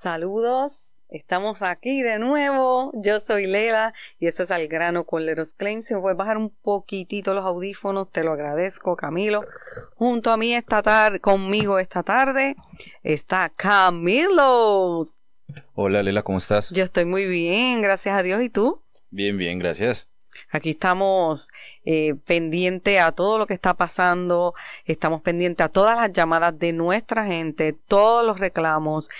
Saludos, estamos aquí de nuevo. Yo soy Lela y esto es Al Grano con Leros Claims. Si me puedes bajar un poquitito los audífonos, te lo agradezco, Camilo. Junto a mí esta tarde, conmigo esta tarde, está Camilo. Hola Lela, ¿cómo estás? Yo estoy muy bien, gracias a Dios. ¿Y tú? Bien, bien, gracias. Aquí estamos eh, pendientes a todo lo que está pasando, estamos pendientes a todas las llamadas de nuestra gente, todos los reclamos,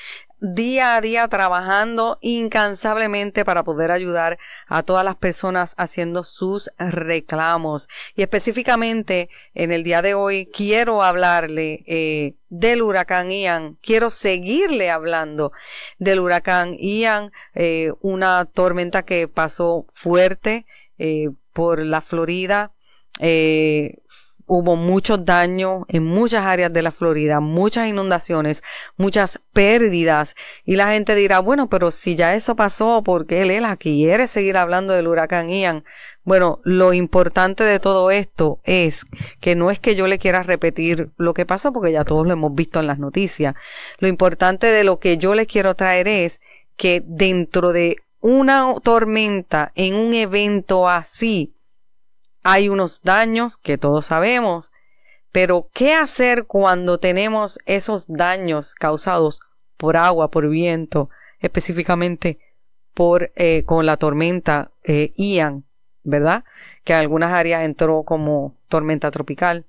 día a día trabajando incansablemente para poder ayudar a todas las personas haciendo sus reclamos. Y específicamente en el día de hoy quiero hablarle eh, del huracán Ian. Quiero seguirle hablando del huracán Ian, eh, una tormenta que pasó fuerte eh, por la Florida. Hubo muchos daños en muchas áreas de la Florida, muchas inundaciones, muchas pérdidas. Y la gente dirá, bueno, pero si ya eso pasó, ¿por qué Lela quiere seguir hablando del huracán Ian? Bueno, lo importante de todo esto es que no es que yo le quiera repetir lo que pasó, porque ya todos lo hemos visto en las noticias. Lo importante de lo que yo le quiero traer es que dentro de una tormenta, en un evento así, hay unos daños que todos sabemos, pero ¿qué hacer cuando tenemos esos daños causados por agua, por viento, específicamente por eh, con la tormenta eh, Ian, ¿verdad? Que en algunas áreas entró como tormenta tropical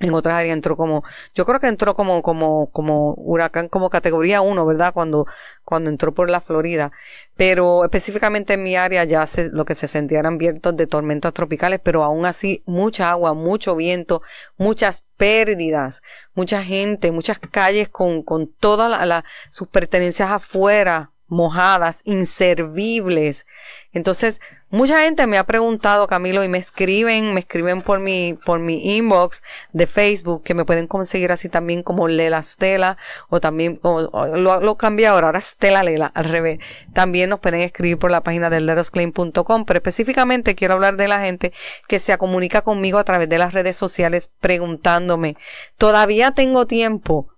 en otras áreas entró como, yo creo que entró como, como, como huracán, como categoría 1, ¿verdad? Cuando, cuando entró por la Florida. Pero específicamente en mi área ya se, lo que se sentía eran vientos de tormentas tropicales, pero aún así mucha agua, mucho viento, muchas pérdidas, mucha gente, muchas calles con, con todas sus pertenencias afuera, mojadas, inservibles. Entonces, mucha gente me ha preguntado, Camilo, y me escriben, me escriben por mi, por mi inbox de Facebook, que me pueden conseguir así también como Lela Stela, o también, lo, lo cambié ahora, ahora Stela Lela, al revés. También nos pueden escribir por la página del lerosclaim.com, pero específicamente quiero hablar de la gente que se comunica conmigo a través de las redes sociales preguntándome, ¿todavía tengo tiempo?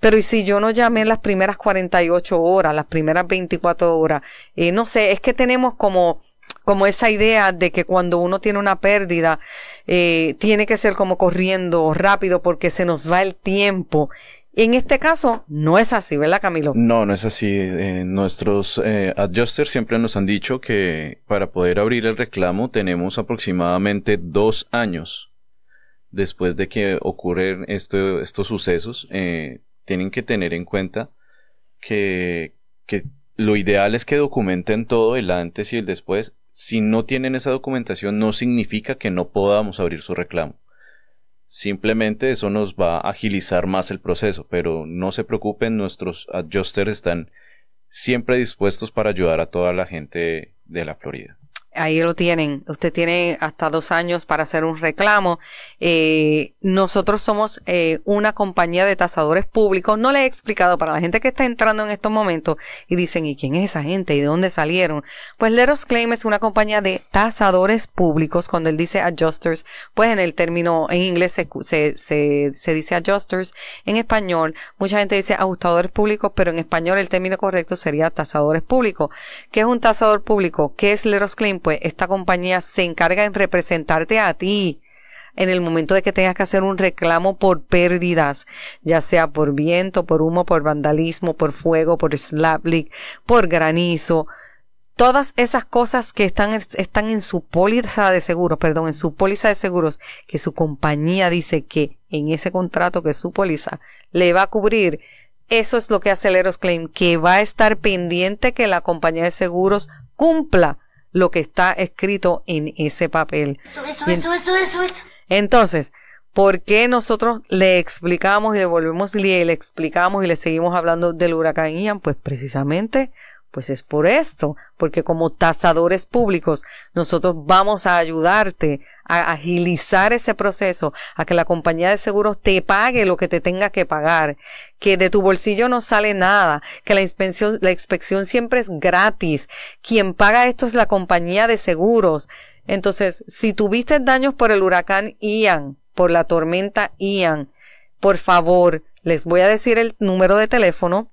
Pero ¿y si yo no llamé las primeras 48 horas, las primeras 24 horas? Eh, no sé, es que tenemos como como esa idea de que cuando uno tiene una pérdida, eh, tiene que ser como corriendo rápido porque se nos va el tiempo. En este caso, no es así, ¿verdad, Camilo? No, no es así. Eh, nuestros eh, adjusters siempre nos han dicho que para poder abrir el reclamo tenemos aproximadamente dos años después de que ocurren estos sucesos. Tienen que tener en cuenta que, que lo ideal es que documenten todo el antes y el después. Si no tienen esa documentación, no significa que no podamos abrir su reclamo. Simplemente eso nos va a agilizar más el proceso, pero no se preocupen, nuestros adjusters están siempre dispuestos para ayudar a toda la gente de la Florida. Ahí lo tienen. Usted tiene hasta dos años para hacer un reclamo. Eh, nosotros somos eh, una compañía de tasadores públicos. No le he explicado para la gente que está entrando en estos momentos y dicen, ¿y quién es esa gente? ¿Y de dónde salieron? Pues Leros Claim es una compañía de tasadores públicos. Cuando él dice adjusters, pues en el término, en inglés se, se, se, dice adjusters. En español, mucha gente dice ajustadores públicos, pero en español el término correcto sería tasadores públicos. ¿Qué es un tasador público? ¿Qué es Leros Claim? pues esta compañía se encarga en representarte a ti en el momento de que tengas que hacer un reclamo por pérdidas, ya sea por viento, por humo, por vandalismo, por fuego, por slap leak, por granizo, todas esas cosas que están, están en su póliza de seguros, perdón, en su póliza de seguros, que su compañía dice que en ese contrato que su póliza le va a cubrir, eso es lo que hace el Claim, que va a estar pendiente que la compañía de seguros cumpla lo que está escrito en ese papel. Entonces, ¿por qué nosotros le explicamos y le volvemos y le explicamos y le seguimos hablando del huracán Ian? Pues precisamente pues es por esto, porque como tasadores públicos nosotros vamos a ayudarte a agilizar ese proceso, a que la compañía de seguros te pague lo que te tenga que pagar, que de tu bolsillo no sale nada, que la inspección, la inspección siempre es gratis. Quien paga esto es la compañía de seguros. Entonces, si tuviste daños por el huracán Ian, por la tormenta Ian, por favor, les voy a decir el número de teléfono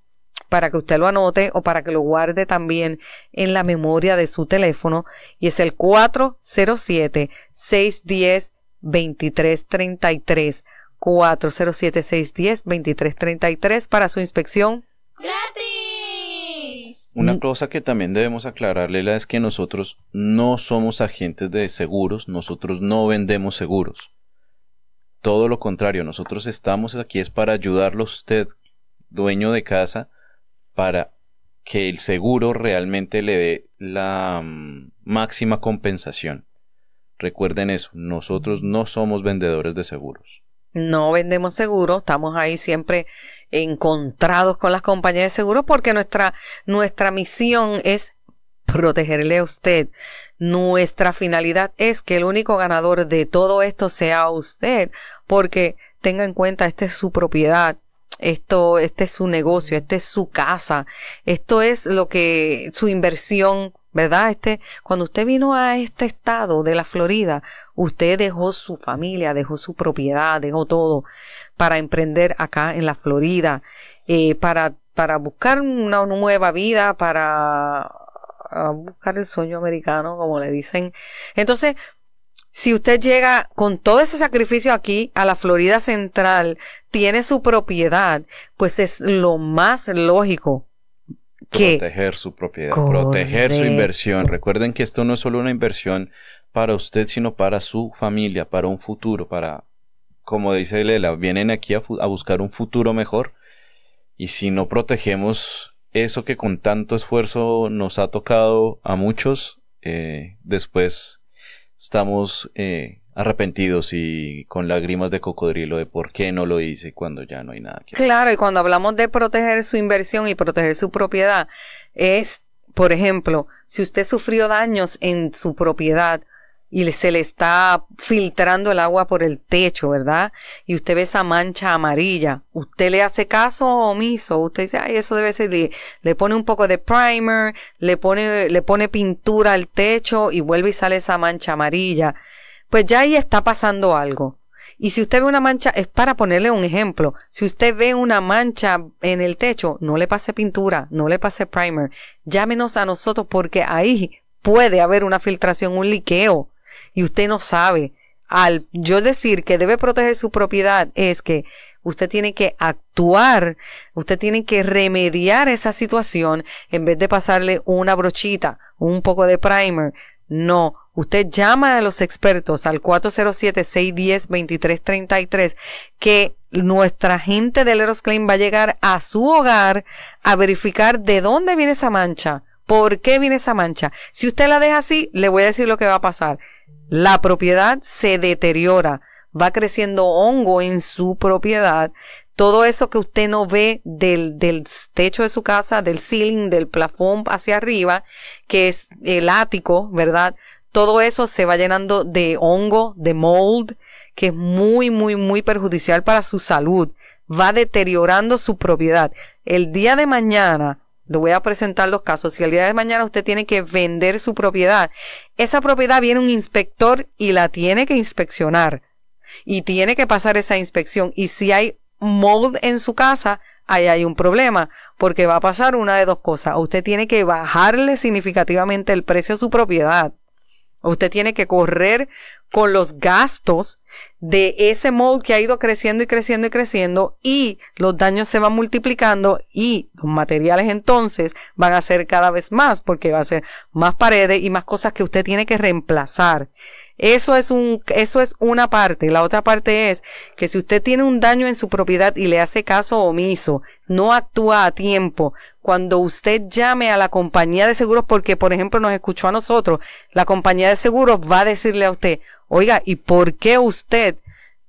para que usted lo anote o para que lo guarde también en la memoria de su teléfono y es el 407-610-2333. 407-610-2333 para su inspección. ¡Gratis! Una Mm. cosa que también debemos aclararle es que nosotros no somos agentes de seguros, nosotros no vendemos seguros. Todo lo contrario, nosotros estamos aquí es para ayudarlo a usted, dueño de casa, para que el seguro realmente le dé la mm, máxima compensación. Recuerden eso, nosotros no somos vendedores de seguros. No vendemos seguros, estamos ahí siempre encontrados con las compañías de seguros porque nuestra, nuestra misión es protegerle a usted. Nuestra finalidad es que el único ganador de todo esto sea usted, porque tenga en cuenta, esta es su propiedad, esto, este es su negocio, este es su casa, esto es lo que, su inversión, ¿verdad? Este, cuando usted vino a este estado de la Florida, usted dejó su familia, dejó su propiedad, dejó todo para emprender acá en la Florida, eh, para, para buscar una nueva vida, para buscar el sueño americano, como le dicen. Entonces, si usted llega con todo ese sacrificio aquí a la Florida Central, tiene su propiedad, pues es lo más lógico que proteger su propiedad, proteger su inversión. Recuerden que esto no es solo una inversión para usted, sino para su familia, para un futuro, para, como dice Lela, vienen aquí a buscar un futuro mejor. Y si no protegemos eso que con tanto esfuerzo nos ha tocado a muchos, eh, después estamos eh, arrepentidos y con lágrimas de cocodrilo de por qué no lo hice cuando ya no hay nada que hacer. Claro, y cuando hablamos de proteger su inversión y proteger su propiedad, es, por ejemplo, si usted sufrió daños en su propiedad y se le está filtrando el agua por el techo, ¿verdad? Y usted ve esa mancha amarilla, ¿usted le hace caso omiso? Usted dice, ay, eso debe ser, le, le pone un poco de primer, le pone, le pone pintura al techo y vuelve y sale esa mancha amarilla. Pues ya ahí está pasando algo. Y si usted ve una mancha, es para ponerle un ejemplo. Si usted ve una mancha en el techo, no le pase pintura, no le pase primer. Llámenos a nosotros porque ahí puede haber una filtración, un liqueo. Y usted no sabe. Al yo decir que debe proteger su propiedad es que usted tiene que actuar, usted tiene que remediar esa situación en vez de pasarle una brochita, un poco de primer. No, usted llama a los expertos al 407-610-2333 que nuestra gente del Eros Claim va a llegar a su hogar a verificar de dónde viene esa mancha, por qué viene esa mancha. Si usted la deja así, le voy a decir lo que va a pasar. La propiedad se deteriora, va creciendo hongo en su propiedad. Todo eso que usted no ve del, del techo de su casa, del ceiling, del plafón hacia arriba, que es el ático, ¿verdad? Todo eso se va llenando de hongo, de mold, que es muy, muy, muy perjudicial para su salud. Va deteriorando su propiedad. El día de mañana, le voy a presentar los casos. Si el día de mañana usted tiene que vender su propiedad, esa propiedad viene un inspector y la tiene que inspeccionar. Y tiene que pasar esa inspección. Y si hay mold en su casa, ahí hay un problema. Porque va a pasar una de dos cosas. Usted tiene que bajarle significativamente el precio a su propiedad. Usted tiene que correr con los gastos de ese mold que ha ido creciendo y creciendo y creciendo y los daños se van multiplicando y los materiales entonces van a ser cada vez más porque va a ser más paredes y más cosas que usted tiene que reemplazar. Eso es un, eso es una parte. La otra parte es que si usted tiene un daño en su propiedad y le hace caso omiso, no actúa a tiempo, cuando usted llame a la compañía de seguros, porque por ejemplo nos escuchó a nosotros, la compañía de seguros va a decirle a usted, oiga, ¿y por qué usted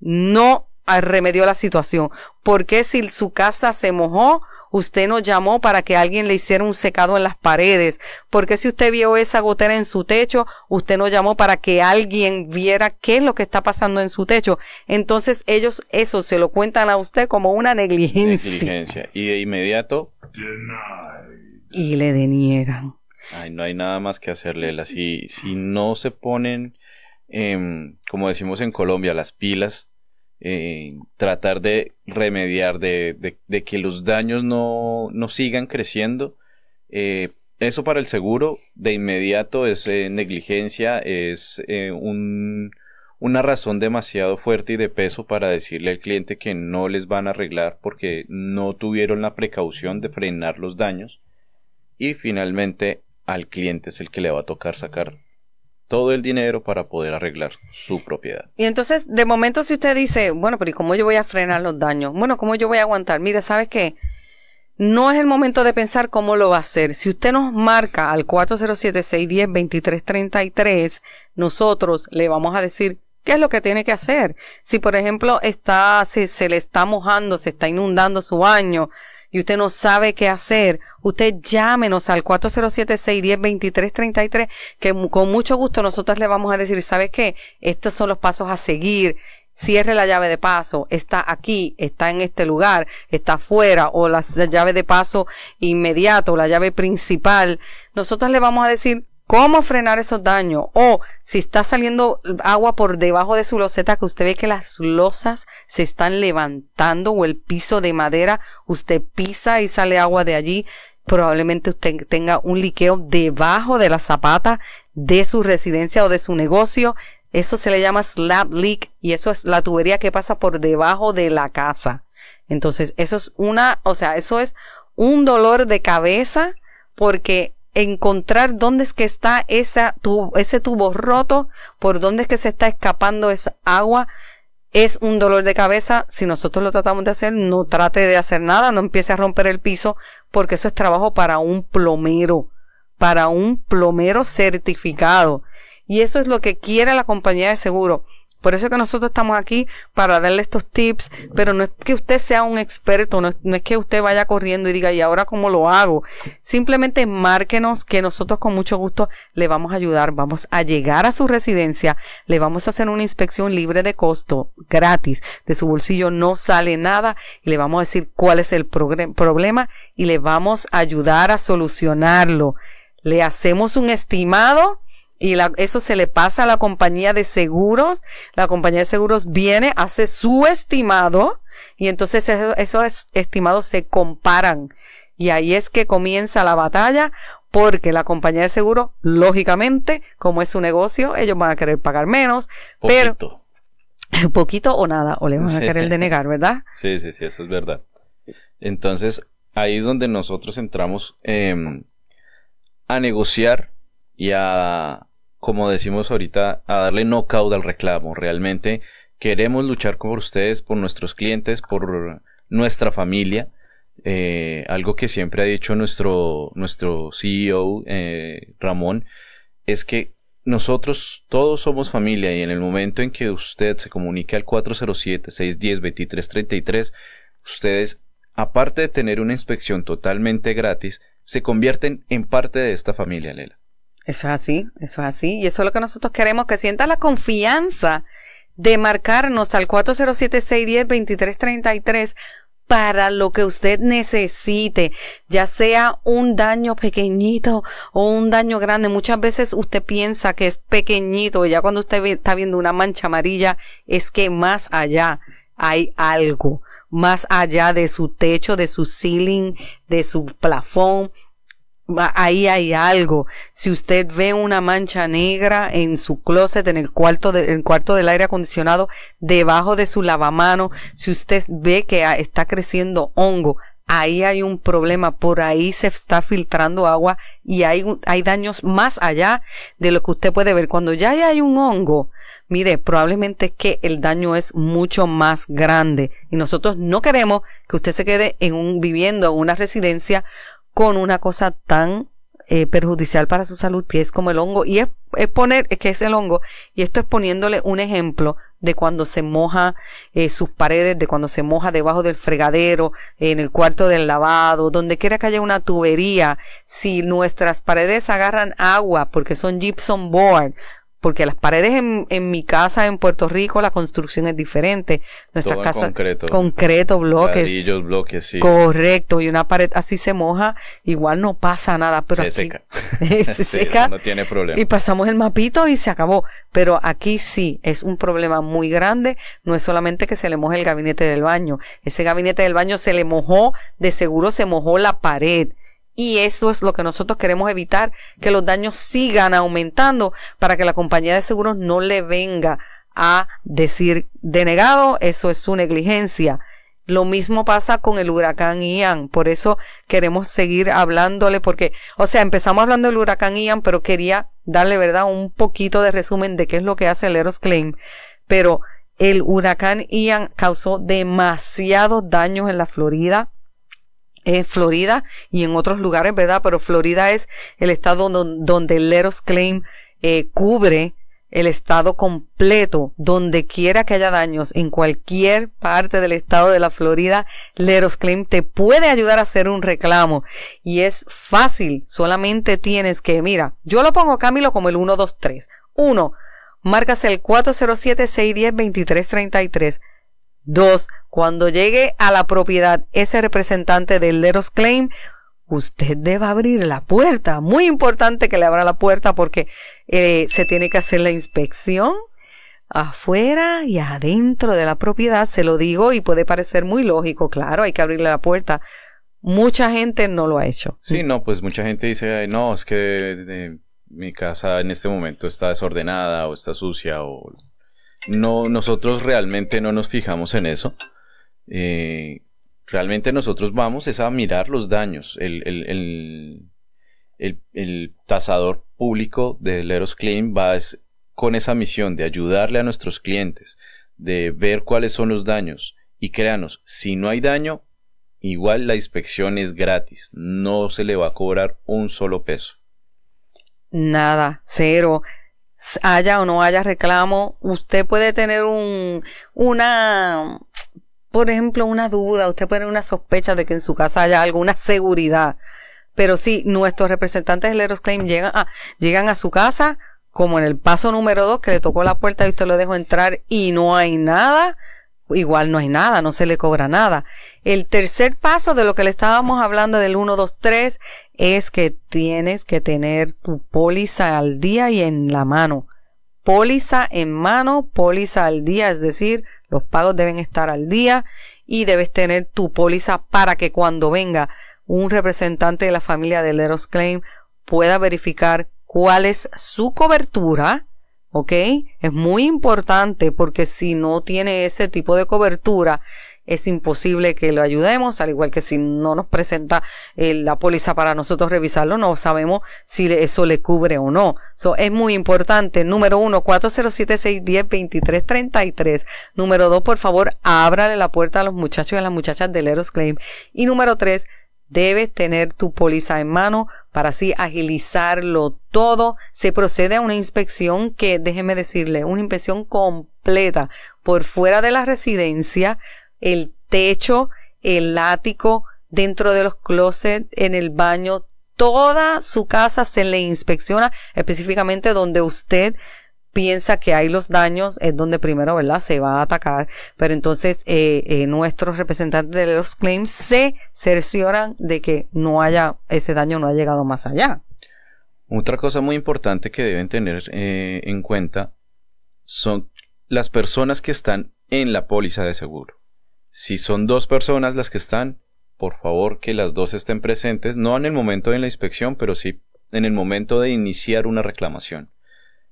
no remedió la situación? ¿Por qué si su casa se mojó, usted no llamó para que alguien le hiciera un secado en las paredes? ¿Por qué si usted vio esa gotera en su techo, usted no llamó para que alguien viera qué es lo que está pasando en su techo? Entonces ellos eso se lo cuentan a usted como una negligencia. Negligencia. Y de inmediato, Y le deniegan. ay, no hay nada más que hacerle. Si, si no se ponen, em, como decimos en Colombia, las pilas, eh, tratar de remediar, de, que los daños no, sigan creciendo. Eh, eso para el seguro de inmediato es eh, negligencia, es una razón demasiado fuerte y de peso para decirle al cliente que no les van a arreglar porque no tuvieron la precaución de frenar los daños. Y finalmente al cliente es el que le va a tocar sacar todo el dinero para poder arreglar su propiedad. Y entonces, de momento, si usted dice, bueno, pero ¿y cómo yo voy a frenar los daños? Bueno, ¿cómo yo voy a aguantar? Mire, ¿sabe qué? No es el momento de pensar cómo lo va a hacer. Si usted nos marca al 407-610-2333, nosotros le vamos a decir qué es lo que tiene que hacer. Si, por ejemplo, está, se, se le está mojando, se está inundando su baño, y usted no sabe qué hacer, usted llámenos al 407-610-2333, que con mucho gusto nosotros le vamos a decir, ¿sabe qué? Estos son los pasos a seguir. Cierre la llave de paso, está aquí, está en este lugar, está afuera, o la llave de paso inmediato, la llave principal. Nosotros le vamos a decir cómo frenar esos daños. O si está saliendo agua por debajo de su loseta, que usted ve que las losas se están levantando o el piso de madera, usted pisa y sale agua de allí. Probablemente usted tenga un liqueo debajo de la zapata de su residencia o de su negocio. Eso se le llama slab leak y eso es la tubería que pasa por debajo de la casa. Entonces, eso es una, o sea, eso es un dolor de cabeza porque encontrar dónde es que está esa ese tubo roto, por dónde es que se está escapando esa agua, es un dolor de cabeza. Si nosotros lo tratamos de hacer, no trate de hacer nada, no empiece a romper el piso, porque eso es trabajo para un plomero, para un plomero certificado. Y eso es lo que quiere la compañía de seguro. Por eso que nosotros estamos aquí para darle estos tips, pero no es que usted sea un experto, no es, que usted vaya corriendo y diga, ¿y ahora cómo lo hago? Simplemente márquenos que nosotros con mucho gusto le vamos a ayudar, vamos a llegar a su residencia, le vamos a hacer una inspección libre de costo, gratis, de su bolsillo no sale nada y le vamos a decir cuál es el problema y le vamos a ayudar a solucionarlo. Le hacemos un estimado y eso se le pasa a la compañía de seguros. La compañía de seguros viene, hace su estimado y entonces esos estimados se comparan. Y ahí es que comienza la batalla porque la compañía de seguros, lógicamente, como es su negocio, ellos van a querer pagar menos, pero poquito o nada, o le van a querer denegar, ¿verdad? Sí, sí, sí, eso es verdad. Entonces, ahí es donde nosotros entramos em, a negociar y a como decimos ahorita, a darle knockout al reclamo. Realmente queremos luchar por ustedes, por nuestros clientes, por nuestra familia. Eh, algo que siempre ha dicho nuestro, nuestro CEO, eh, Ramón, es que nosotros todos somos familia y en el momento en que usted se comunique al 407-610-2333, ustedes, aparte de tener una inspección totalmente gratis, se convierten en parte de esta familia, Lela. Eso es así, eso es así. Y eso es lo que nosotros queremos, que sienta la confianza de marcarnos al 407-610-2333 para lo que usted necesite, ya sea un daño pequeñito o un daño grande. Muchas veces usted piensa que es pequeñito ya cuando usted está viendo una mancha amarilla es que más allá hay algo, más allá de su techo, de su ceiling, de su plafón, ahí hay algo. Si usted ve una mancha negra en su closet, en el cuarto, de, cuarto del aire acondicionado, debajo de su lavamano, si usted ve que está creciendo hongo, ahí hay un problema, por ahí se está filtrando agua y hay, hay daños más allá de lo que usted puede ver. Cuando ya hay un hongo, mire, probablemente que el daño es mucho más grande y nosotros no queremos que usted se quede en un, viviendo en una residencia con una cosa tan eh, perjudicial para su salud que es como el hongo. Y es, poner que es el hongo. Y esto es poniéndole un ejemplo de cuando se moja eh, sus paredes, de cuando se moja debajo del fregadero, en el cuarto del lavado, donde quiera que haya una tubería, si nuestras paredes agarran agua porque son gypsum board, porque las paredes en, en, mi casa en Puerto Rico, la construcción es diferente. Nuestras casas. Concreto. Concreto, bloques. Ladrillos, bloques, sí. Correcto. Y una pared así se moja, igual no pasa nada. Pero se aquí, seca. se seca. no tiene problema. Y pasamos el mapito y se acabó. Pero aquí sí, es un problema muy grande. No es solamente que se le moje el gabinete del baño. Ese gabinete del baño se le mojó, de seguro se mojó la pared. Y eso es lo que nosotros queremos evitar, que los daños sigan aumentando para que la compañía de seguros no le venga a decir denegado, eso es su negligencia. Lo mismo pasa con el huracán Ian, por eso queremos seguir hablándole, porque, o sea, empezamos hablando del huracán Ian, pero quería darle, ¿verdad?, un poquito de resumen de qué es lo que hace el Eros Claim. Pero el huracán Ian causó demasiados daños en la Florida, Florida y en otros lugares, ¿verdad? Pero Florida es el estado donde, el Leros Claim eh, cubre el estado completo, donde quiera que haya daños, en cualquier parte del estado de la Florida, Leros Claim te puede ayudar a hacer un reclamo. Y es fácil, solamente tienes que, mira, yo lo pongo Camilo como el 123. 1. Marcas el 407-610-2333. 2. Cuando llegue a la propiedad ese representante del Leros Claim, usted debe abrir la puerta. Muy importante que le abra la puerta porque eh, se tiene que hacer la inspección afuera y adentro de la propiedad. Se lo digo y puede parecer muy lógico. Claro, hay que abrirle la puerta. Mucha gente no lo ha hecho. Sí, no, pues mucha gente dice, no, es que mi casa en este momento está desordenada o está sucia o no, nosotros realmente no nos fijamos en eso. Eh, realmente nosotros vamos es a mirar los daños. El, el, el, el tasador público de Leros Claim va con esa misión de ayudarle a nuestros clientes, de ver cuáles son los daños. Y créanos, si no hay daño, igual la inspección es gratis, no se le va a cobrar un solo peso. Nada, cero haya o no haya reclamo, usted puede tener un, una, por ejemplo, una duda, usted puede tener una sospecha de que en su casa haya alguna seguridad. Pero si nuestros representantes del Eros Claim llegan a, llegan a su casa, como en el paso número dos, que le tocó la puerta y usted lo dejó entrar y no hay nada, igual no hay nada, no se le cobra nada. El tercer paso de lo que le estábamos hablando del 1, 2, 3 es que tienes que tener tu póliza al día y en la mano. Póliza en mano, póliza al día, es decir, los pagos deben estar al día y debes tener tu póliza para que cuando venga un representante de la familia de Leros Claim pueda verificar cuál es su cobertura, ¿ok? Es muy importante porque si no tiene ese tipo de cobertura, es imposible que lo ayudemos, al igual que si no nos presenta eh, la póliza para nosotros revisarlo, no sabemos si eso le cubre o no. So, es muy importante. Número uno, 407-610-2333. Número dos, por favor, ábrale la puerta a los muchachos y a las muchachas del Eros Claim. Y número tres, debes tener tu póliza en mano para así agilizarlo todo. Se procede a una inspección que, déjeme decirle, una inspección completa por fuera de la residencia el techo, el ático, dentro de los closets, en el baño, toda su casa se le inspecciona específicamente donde usted piensa que hay los daños, es donde primero, ¿verdad? Se va a atacar. Pero entonces eh, eh, nuestros representantes de los claims se cercioran de que no haya, ese daño no ha llegado más allá. Otra cosa muy importante que deben tener eh, en cuenta son las personas que están en la póliza de seguro. Si son dos personas las que están, por favor que las dos estén presentes, no en el momento de la inspección, pero sí en el momento de iniciar una reclamación.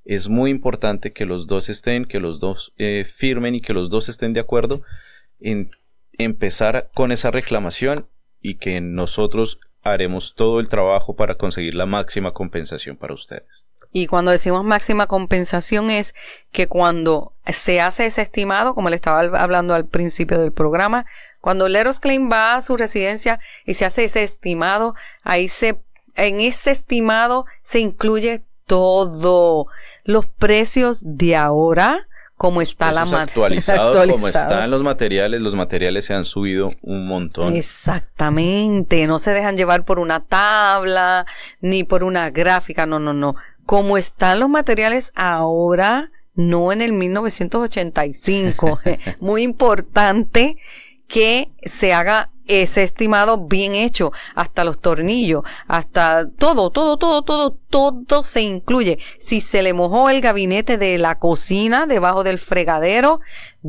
Es muy importante que los dos estén, que los dos eh, firmen y que los dos estén de acuerdo en empezar con esa reclamación y que nosotros haremos todo el trabajo para conseguir la máxima compensación para ustedes. Y cuando decimos máxima compensación es que cuando se hace ese estimado, como le estaba hablando al principio del programa, cuando Leros Claim va a su residencia y se hace ese estimado, ahí se, en ese estimado se incluye todo, los precios de ahora, como está la actualizados, como están los materiales, los materiales se han subido un montón. Exactamente, no se dejan llevar por una tabla ni por una gráfica, no, no, no como están los materiales ahora, no en el 1985. Muy importante que se haga ese estimado bien hecho, hasta los tornillos, hasta todo, todo, todo, todo, todo se incluye. Si se le mojó el gabinete de la cocina debajo del fregadero,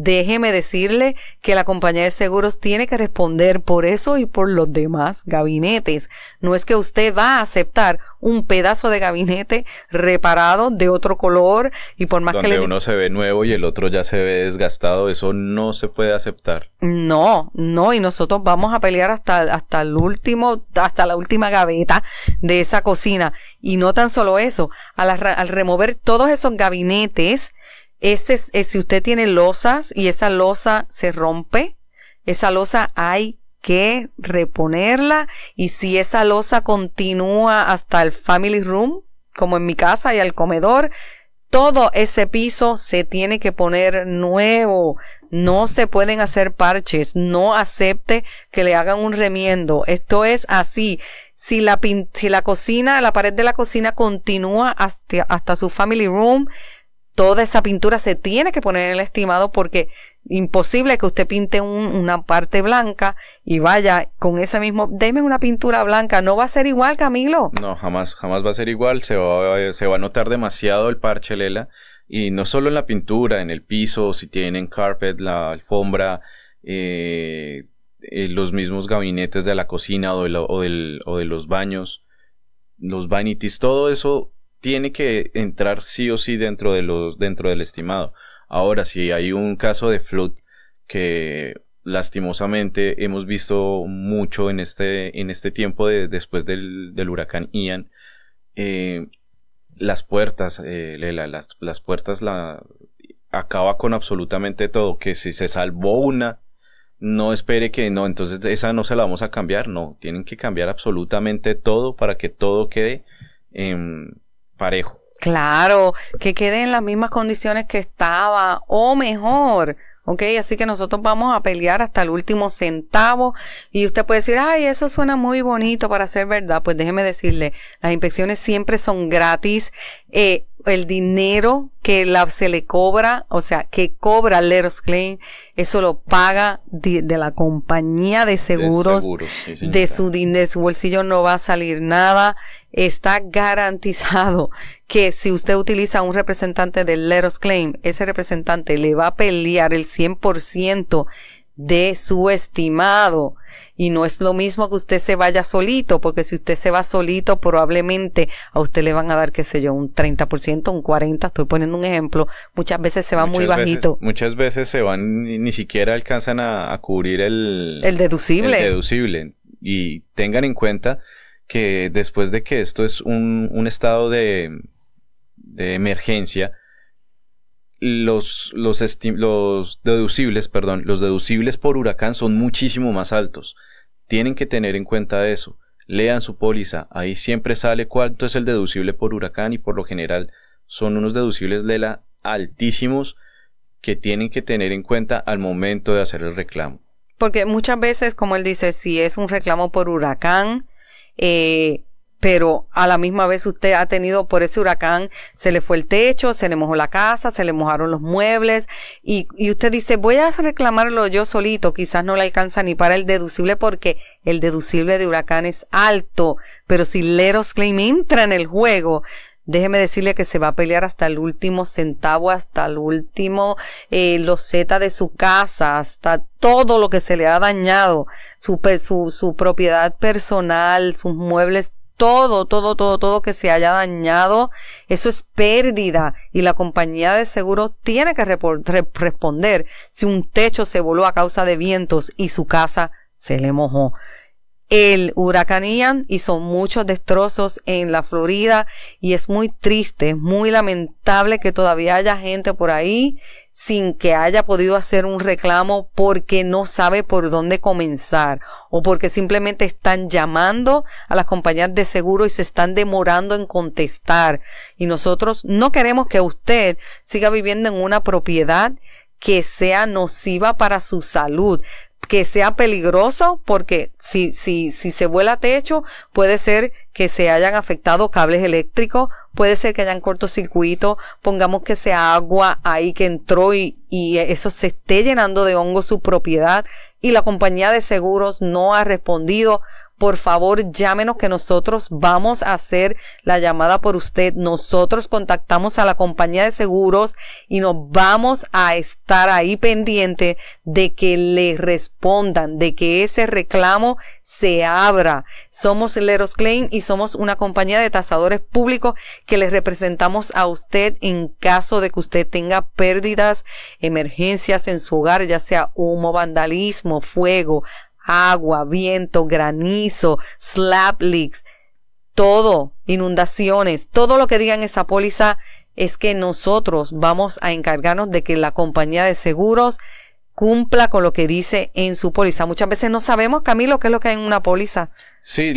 déjeme decirle que la compañía de seguros tiene que responder por eso y por los demás gabinetes. No es que usted va a aceptar un pedazo de gabinete reparado de otro color y por más que le uno se ve nuevo y el otro ya se ve desgastado, eso no se puede aceptar. No, no, y nosotros vamos a pelear hasta, hasta el último, hasta la última gaveta de esa cocina. Y no tan solo eso, al, al remover todos esos gabinetes, ese, si usted tiene losas y esa losa se rompe, esa losa hay que reponerla y si esa losa continúa hasta el family room, como en mi casa y al comedor, todo ese piso se tiene que poner nuevo. No se pueden hacer parches. No acepte que le hagan un remiendo. Esto es así. Si la, si la cocina, la pared de la cocina continúa hasta, hasta su family room, toda esa pintura se tiene que poner en el estimado porque imposible que usted pinte una parte blanca y vaya con ese mismo, deme una pintura blanca, no va a ser igual, Camilo. No, jamás, jamás va a ser igual, se va, se va a notar demasiado el parche, Lela, y no solo en la pintura, en el piso, si tienen carpet, la alfombra, eh, eh, los mismos gabinetes de la cocina o de, o, del, o de los baños, los vanities, todo eso tiene que entrar sí o sí dentro, de los, dentro del estimado. Ahora, si hay un caso de flood que lastimosamente hemos visto mucho en este, en este tiempo de, después del, del, huracán Ian, eh, las puertas, eh, las, las, puertas la, acaba con absolutamente todo, que si se salvó una, no espere que no, entonces esa no se la vamos a cambiar, no, tienen que cambiar absolutamente todo para que todo quede parejo. Claro, que quede en las mismas condiciones que estaba o mejor. ¿ok? Así que nosotros vamos a pelear hasta el último centavo y usted puede decir, ay, eso suena muy bonito para ser verdad. Pues déjeme decirle, las inspecciones siempre son gratis. Eh, el dinero que la, se le cobra, o sea, que cobra Leros Claim, eso lo paga de, la compañía de seguros, de, su, de su bolsillo no va a salir nada está garantizado que si usted utiliza un representante del Leros Claim, ese representante le va a pelear el 100% de su estimado. Y no es lo mismo que usted se vaya solito, porque si usted se va solito, probablemente a usted le van a dar, qué sé yo, un 30%, un 40%, estoy poniendo un ejemplo. Muchas veces se va muy bajito. muchas veces se van, ni, siquiera alcanzan a, a, cubrir el... El deducible. El deducible. Y tengan en cuenta que después de que esto es un, un estado de, de, emergencia, los, los, los deducibles, perdón, los deducibles por huracán son muchísimo más altos. Tienen que tener en cuenta eso. Lean su póliza, ahí siempre sale cuánto es el deducible por huracán y por lo general son unos deducibles Lela altísimos que tienen que tener en cuenta al momento de hacer el reclamo. Porque muchas veces, como él dice, si es un reclamo por huracán, eh, pero a la misma vez usted ha tenido por ese huracán, se le fue el techo, se le mojó la casa, se le mojaron los muebles y, y usted dice, voy a reclamarlo yo solito, quizás no le alcanza ni para el deducible porque el deducible de huracán es alto, pero si Leros Claim entra en el juego, déjeme decirle que se va a pelear hasta el último centavo, hasta el último eh, loseta de su casa, hasta todo lo que se le ha dañado, su, su, su propiedad personal, sus muebles, todo, todo, todo, todo que se haya dañado, eso es pérdida y la compañía de seguro tiene que responder si un techo se voló a causa de vientos y su casa se le mojó. El huracán Ian hizo muchos destrozos en la Florida y es muy triste, muy lamentable que todavía haya gente por ahí sin que haya podido hacer un reclamo porque no sabe por dónde comenzar o porque simplemente están llamando a las compañías de seguro y se están demorando en contestar. Y nosotros no queremos que usted siga viviendo en una propiedad que sea nociva para su salud. Que sea peligroso porque si, si, si se vuela techo puede ser que se hayan afectado cables eléctricos, puede ser que hayan cortocircuito, pongamos que sea agua ahí que entró y, y eso se esté llenando de hongo su propiedad y la compañía de seguros no ha respondido por favor llámenos que nosotros vamos a hacer la llamada por usted. Nosotros contactamos a la compañía de seguros y nos vamos a estar ahí pendiente de que le respondan, de que ese reclamo se abra. Somos Leros Claim y somos una compañía de tasadores públicos que les representamos a usted en caso de que usted tenga pérdidas, emergencias en su hogar, ya sea humo, vandalismo, fuego, agua, viento, granizo, slap leaks, todo, inundaciones, todo lo que diga en esa póliza es que nosotros vamos a encargarnos de que la compañía de seguros cumpla con lo que dice en su póliza. Muchas veces no sabemos, Camilo, qué es lo que hay en una póliza. Sí,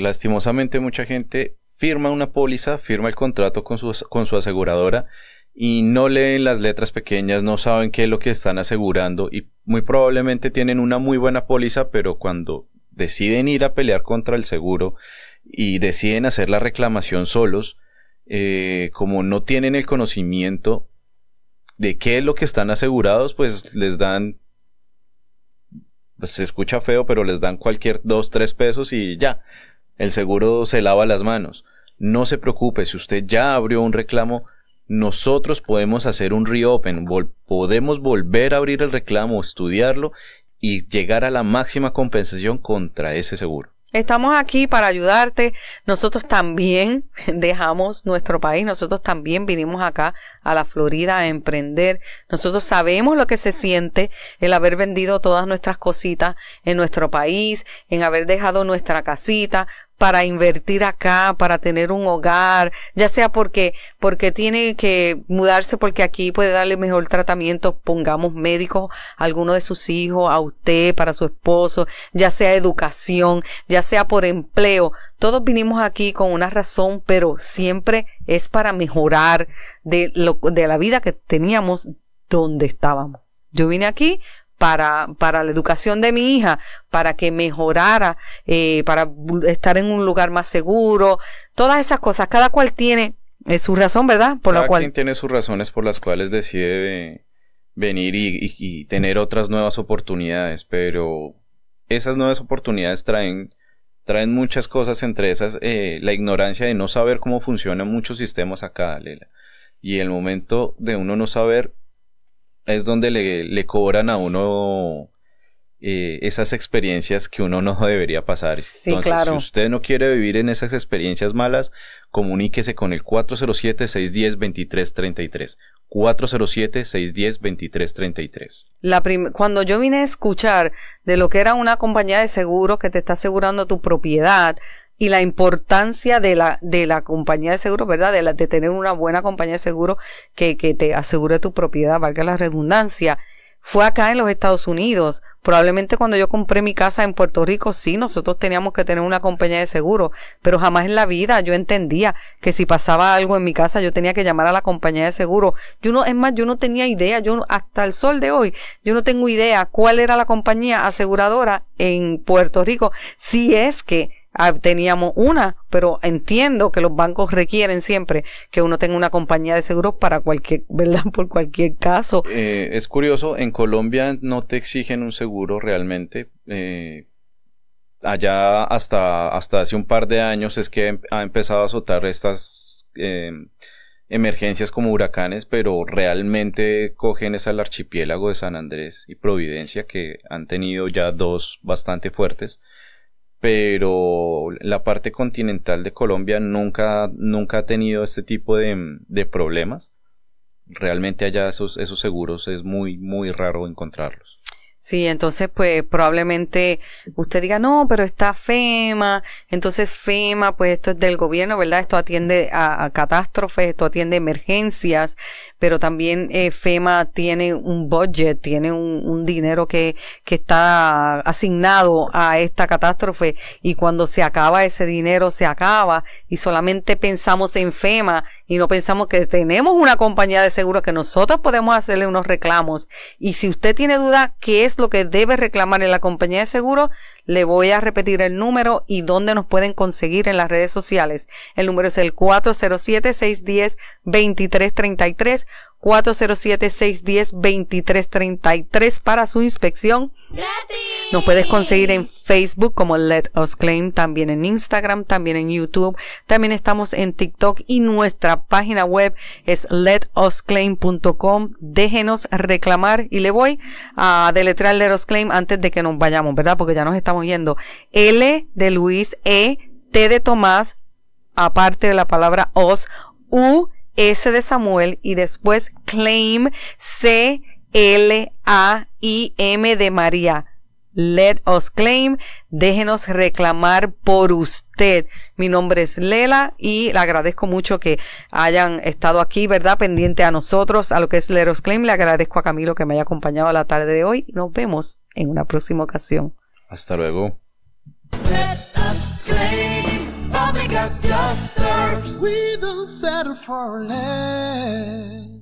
lastimosamente mucha gente firma una póliza, firma el contrato con su, con su aseguradora y no leen las letras pequeñas, no saben qué es lo que están asegurando y muy probablemente tienen una muy buena póliza, pero cuando deciden ir a pelear contra el seguro y deciden hacer la reclamación solos, eh, como no tienen el conocimiento de qué es lo que están asegurados, pues les dan, pues se escucha feo, pero les dan cualquier dos, tres pesos y ya, el seguro se lava las manos. No se preocupe, si usted ya abrió un reclamo, nosotros podemos hacer un reopen, podemos volver a abrir el reclamo, estudiarlo y llegar a la máxima compensación contra ese seguro. Estamos aquí para ayudarte. Nosotros también dejamos nuestro país. Nosotros también vinimos acá a la Florida a emprender. Nosotros sabemos lo que se siente el haber vendido todas nuestras cositas en nuestro país, en haber dejado nuestra casita, para invertir acá, para tener un hogar, ya sea porque, porque tiene que mudarse porque aquí puede darle mejor tratamiento, pongamos médicos alguno de sus hijos, a usted, para su esposo, ya sea educación, ya sea por empleo. Todos vinimos aquí con una razón, pero siempre es para mejorar de lo, de la vida que teníamos donde estábamos. Yo vine aquí para, para la educación de mi hija, para que mejorara, eh, para estar en un lugar más seguro, todas esas cosas. Cada cual tiene eh, su razón, ¿verdad? Por Cada quien tiene sus razones por las cuales decide venir y, tener otras nuevas oportunidades, pero esas nuevas oportunidades traen traen muchas cosas, entre esas eh, la ignorancia de no saber cómo funcionan muchos sistemas acá, Lela. Y el momento de uno no saber, es donde le, cobran a uno eh, esas experiencias que uno no debería pasar. Entonces, si usted no quiere vivir en esas experiencias malas, comuníquese con el 407-610-2333. 407-610-2333. La Cuando yo vine a escuchar de lo que era una compañía de seguros que te está asegurando tu propiedad, y la importancia de la, de la compañía de seguro, ¿verdad? De, la, de tener una buena compañía de seguro que, que te asegure tu propiedad, valga la redundancia. Fue acá en los Estados Unidos. Probablemente cuando yo compré mi casa en Puerto Rico, sí, nosotros teníamos que tener una compañía de seguro, pero jamás en la vida yo entendía que si pasaba algo en mi casa yo tenía que llamar a la compañía de seguro. Yo no, es más, yo no tenía idea, yo hasta el sol de hoy, yo no tengo idea cuál era la compañía aseguradora en Puerto Rico, si es que teníamos una, pero entiendo que los bancos requieren siempre que uno tenga una compañía de seguros para cualquier, ¿verdad? Por cualquier caso. Eh, es curioso, en Colombia no te exigen un seguro realmente. Eh, allá hasta, hasta hace un par de años es que ha empezado a azotar estas eh, emergencias como huracanes, pero realmente cogen es al archipiélago de San Andrés y Providencia que han tenido ya dos bastante fuertes pero la parte continental de Colombia nunca, nunca ha tenido este tipo de, de problemas. Realmente allá esos, esos seguros es muy, muy raro encontrarlos. Sí, entonces pues probablemente usted diga, no, pero está FEMA, entonces FEMA, pues esto es del gobierno, ¿verdad? Esto atiende a, catástrofes, esto atiende emergencias, pero también eh, FEMA tiene un budget, tiene un, un, dinero que, que está asignado a esta catástrofe y cuando se acaba ese dinero se acaba y solamente pensamos en FEMA y no pensamos que tenemos una compañía de seguros que nosotros podemos hacerle unos reclamos. Y si usted tiene duda qué es lo que debe reclamar en la compañía de seguros, le voy a repetir el número y dónde nos pueden conseguir en las redes sociales. El número es el 407-610-2333. 407-610-2333 para su inspección. Nos puedes conseguir en Facebook como Let Us Claim, también en Instagram, también en YouTube, también estamos en TikTok y nuestra página web es letusclaim.com. Déjenos reclamar y le voy a deletrear Let Us Claim antes de que nos vayamos, ¿verdad? Porque ya nos estamos yendo. L de Luis, E, T de Tomás, aparte de la palabra os, U, S de Samuel y después claim C L A I M de María. Let us claim. Déjenos reclamar por usted. Mi nombre es Lela y le agradezco mucho que hayan estado aquí, ¿verdad? Pendiente a nosotros, a lo que es Let us claim. Le agradezco a Camilo que me haya acompañado a la tarde de hoy. Nos vemos en una próxima ocasión. Hasta luego. public adjusters. We don't settle for less.